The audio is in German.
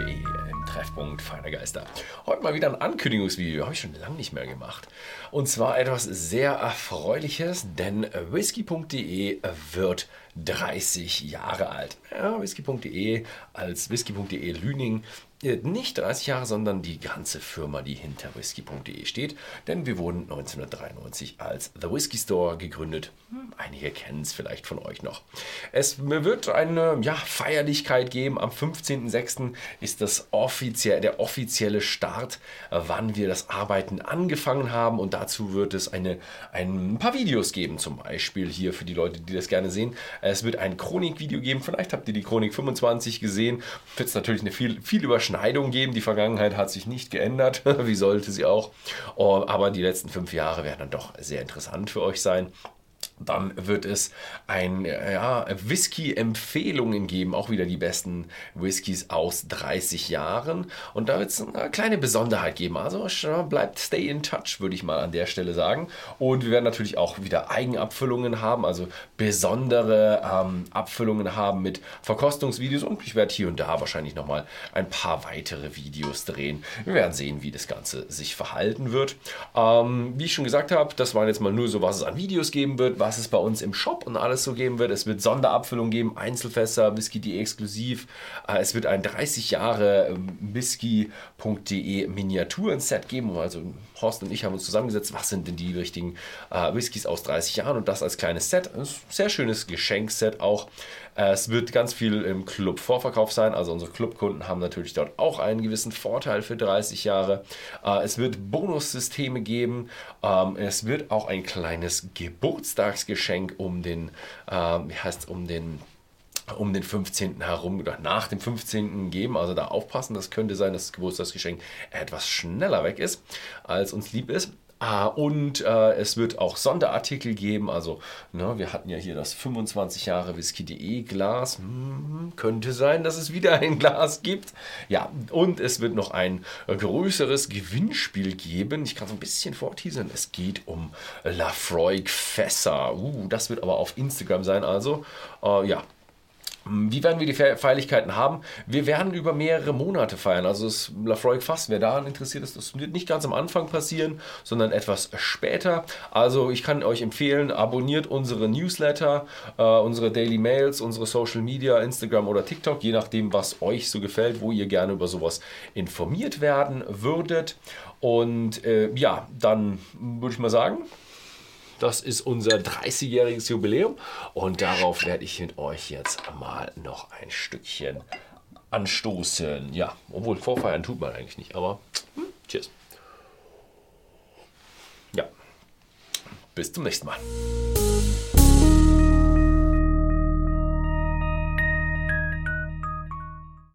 Podcast.de äh, im Treffpunkt Feinergeister. Heute mal wieder ein Ankündigungsvideo, habe ich schon lange nicht mehr gemacht. Und zwar etwas sehr Erfreuliches, denn whisky.de wird 30 Jahre alt. Ja, whisky.de als whisky.de Lüning nicht 30 Jahre, sondern die ganze Firma, die hinter whisky.de steht. Denn wir wurden 1993 als The Whisky Store gegründet. Hm, einige kennen es vielleicht von euch noch. Es wird eine ja, Feierlichkeit geben. Am 15.06. ist das offiziell, der offizielle Start, wann wir das Arbeiten angefangen haben. Und dazu wird es eine, ein paar Videos geben, zum Beispiel hier für die Leute, die das gerne sehen. Es wird ein Chronik-Video geben. Vielleicht habt ihr die Chronik 25 gesehen. Wird es natürlich eine viel, viel Überschneidung geben. Die Vergangenheit hat sich nicht geändert, wie sollte sie auch. Oh, aber die letzten fünf Jahre werden dann doch sehr interessant für euch sein. Dann wird es ein ja, Whisky-Empfehlungen geben, auch wieder die besten Whiskys aus 30 Jahren. Und da wird es eine kleine Besonderheit geben. Also bleibt stay in touch, würde ich mal an der Stelle sagen. Und wir werden natürlich auch wieder Eigenabfüllungen haben, also besondere ähm, Abfüllungen haben mit Verkostungsvideos. Und ich werde hier und da wahrscheinlich nochmal ein paar weitere Videos drehen. Wir werden sehen, wie das Ganze sich verhalten wird. Ähm, wie ich schon gesagt habe, das waren jetzt mal nur so, was es an Videos geben wird, was es bei uns im Shop und alles so geben wird. Es wird Sonderabfüllungen geben, Einzelfässer, Whisky die exklusiv. Äh, es wird ein 30 Jahre ähm, Whisky.de Miniaturen-Set geben. Also Horst und ich haben uns zusammengesetzt, was sind denn die richtigen äh, Whiskys aus 30 Jahren und das als kleines Set. Ein sehr schönes Geschenkset auch. Äh, es wird ganz viel im Club Vorverkauf sein. Also unsere Clubkunden haben natürlich dort auch einen gewissen Vorteil für 30 Jahre. Äh, es wird Bonussysteme geben. Ähm, es wird auch ein kleines Geburtstags Weihnachtsgeschenk um den, äh, wie heißt um den um den 15. herum oder nach dem 15. geben. Also da aufpassen, das könnte sein, dass das Geburtstagsgeschenk etwas schneller weg ist, als uns lieb ist. Ah, und äh, es wird auch Sonderartikel geben. Also, ne, wir hatten ja hier das 25 Jahre Whisky.de Glas. Hm, könnte sein, dass es wieder ein Glas gibt. Ja, und es wird noch ein äh, größeres Gewinnspiel geben. Ich kann so ein bisschen vorteasern. Es geht um Lafroig Fässer. Uh, das wird aber auf Instagram sein. Also, äh, ja, wie werden wir die Feierlichkeiten haben? Wir werden über mehrere Monate feiern. Also das Lafroig Fass, wer daran interessiert ist, das wird nicht ganz am Anfang passieren, sondern etwas später. Also ich kann euch empfehlen, abonniert unsere Newsletter, äh, unsere Daily Mails, unsere Social Media, Instagram oder TikTok, je nachdem, was euch so gefällt, wo ihr gerne über sowas informiert werden würdet. Und äh, ja, dann würde ich mal sagen, das ist unser 30-jähriges Jubiläum und darauf werde ich mit euch jetzt mal noch ein Stückchen anstoßen. Ja, obwohl vorfeiern tut man eigentlich nicht, aber hm, cheers. Ja, bis zum nächsten Mal.